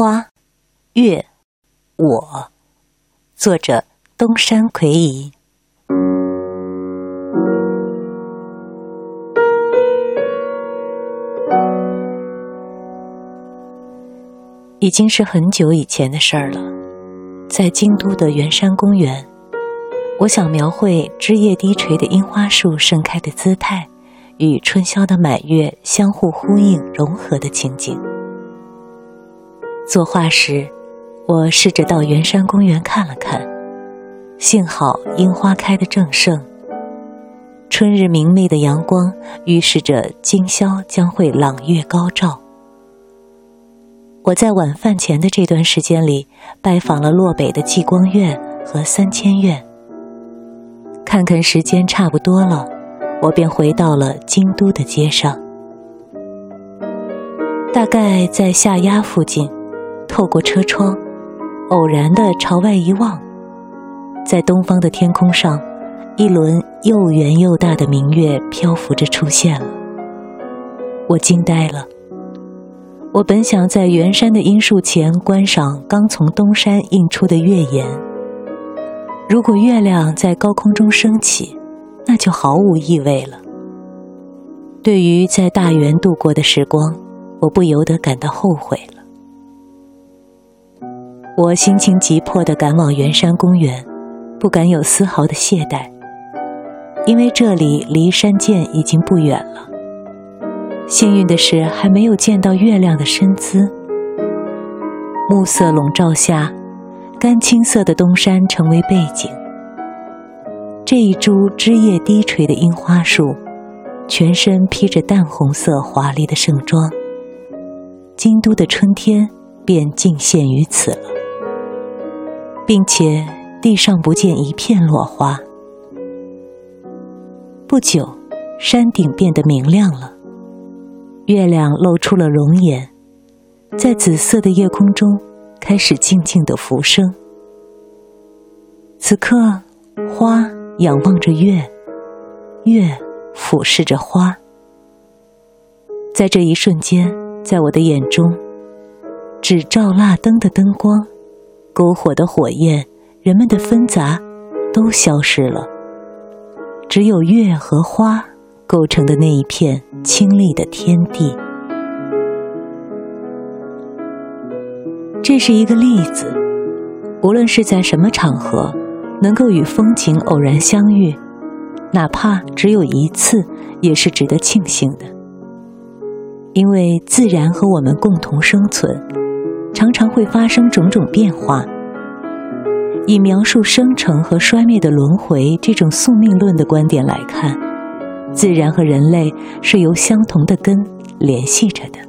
花，月，我，作者东山魁夷。已经是很久以前的事儿了，在京都的圆山公园，我想描绘枝叶低垂的樱花树盛开的姿态，与春宵的满月相互呼应融合的情景。作画时，我试着到圆山公园看了看，幸好樱花开得正盛，春日明媚的阳光预示着今宵将会朗月高照。我在晚饭前的这段时间里，拜访了洛北的济光院和三千院。看看时间差不多了，我便回到了京都的街上，大概在下鸭附近。透过车窗，偶然的朝外一望，在东方的天空上，一轮又圆又大的明月漂浮着出现了。我惊呆了。我本想在圆山的樱树前观赏刚从东山映出的月颜。如果月亮在高空中升起，那就毫无意味了。对于在大圆度过的时光，我不由得感到后悔了。我心情急迫地赶往圆山公园，不敢有丝毫的懈怠，因为这里离山涧已经不远了。幸运的是，还没有见到月亮的身姿。暮色笼罩下，干青色的东山成为背景。这一株枝叶低垂的樱花树，全身披着淡红色华丽的盛装。京都的春天便尽现于此了。并且地上不见一片落花。不久，山顶变得明亮了，月亮露出了容颜，在紫色的夜空中开始静静的浮生。此刻，花仰望着月，月俯视着花。在这一瞬间，在我的眼中，只照蜡灯的灯光。篝火的火焰，人们的纷杂，都消失了。只有月和花构成的那一片清丽的天地。这是一个例子，无论是在什么场合，能够与风景偶然相遇，哪怕只有一次，也是值得庆幸的。因为自然和我们共同生存。常常会发生种种变化。以描述生成和衰灭的轮回这种宿命论的观点来看，自然和人类是由相同的根联系着的。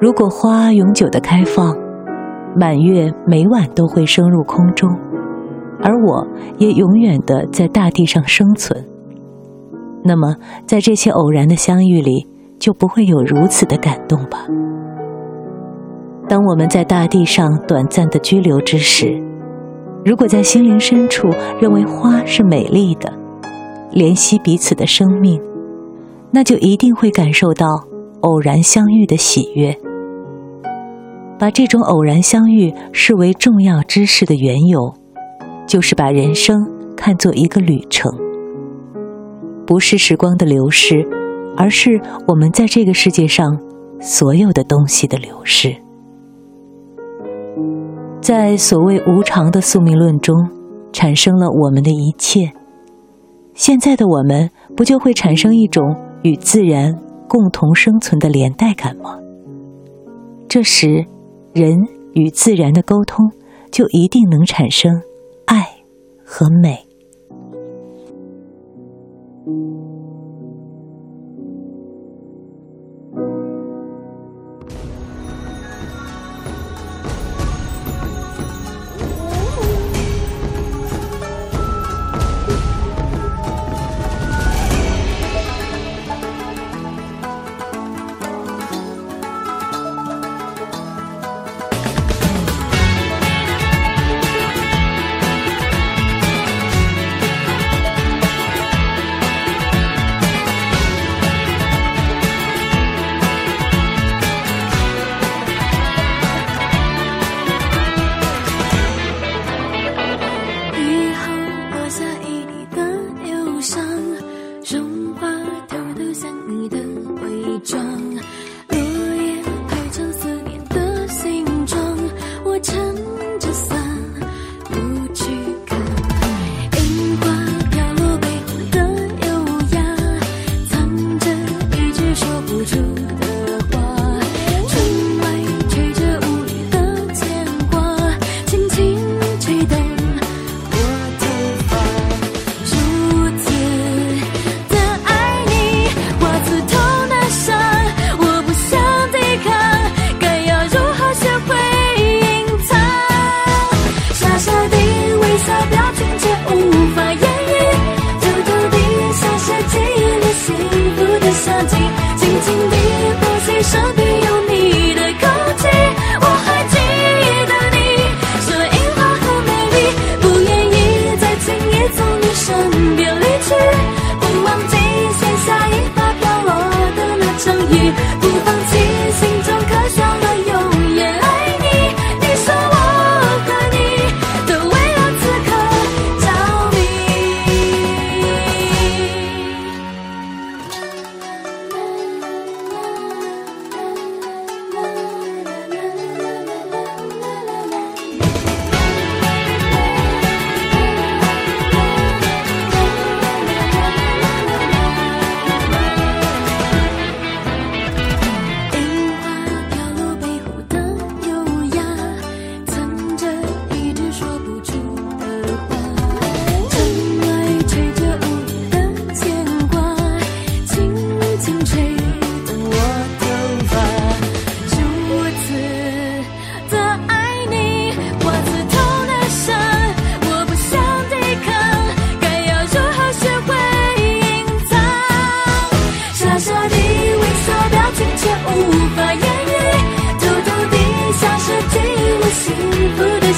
如果花永久的开放，满月每晚都会升入空中，而我也永远的在大地上生存，那么在这些偶然的相遇里，就不会有如此的感动吧。当我们在大地上短暂的居留之时，如果在心灵深处认为花是美丽的，怜惜彼此的生命，那就一定会感受到偶然相遇的喜悦。把这种偶然相遇视为重要之事的缘由，就是把人生看作一个旅程，不是时光的流逝，而是我们在这个世界上所有的东西的流逝。在所谓无常的宿命论中，产生了我们的一切。现在的我们，不就会产生一种与自然共同生存的连带感吗？这时，人与自然的沟通，就一定能产生爱和美。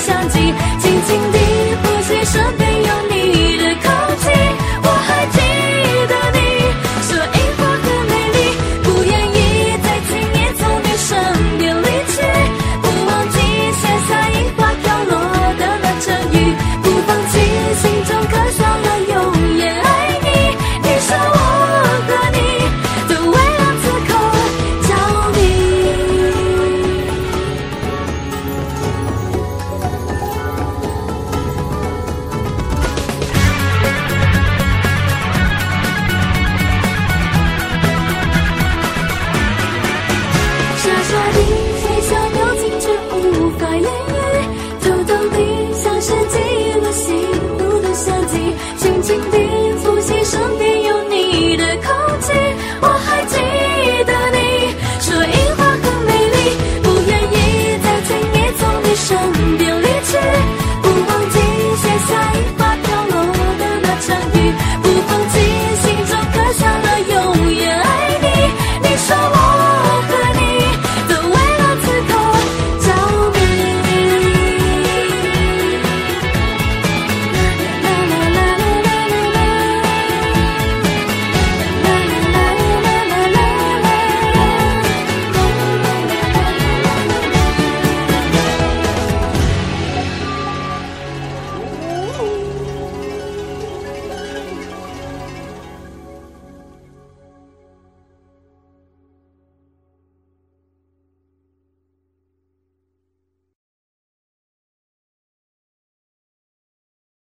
相机，静静地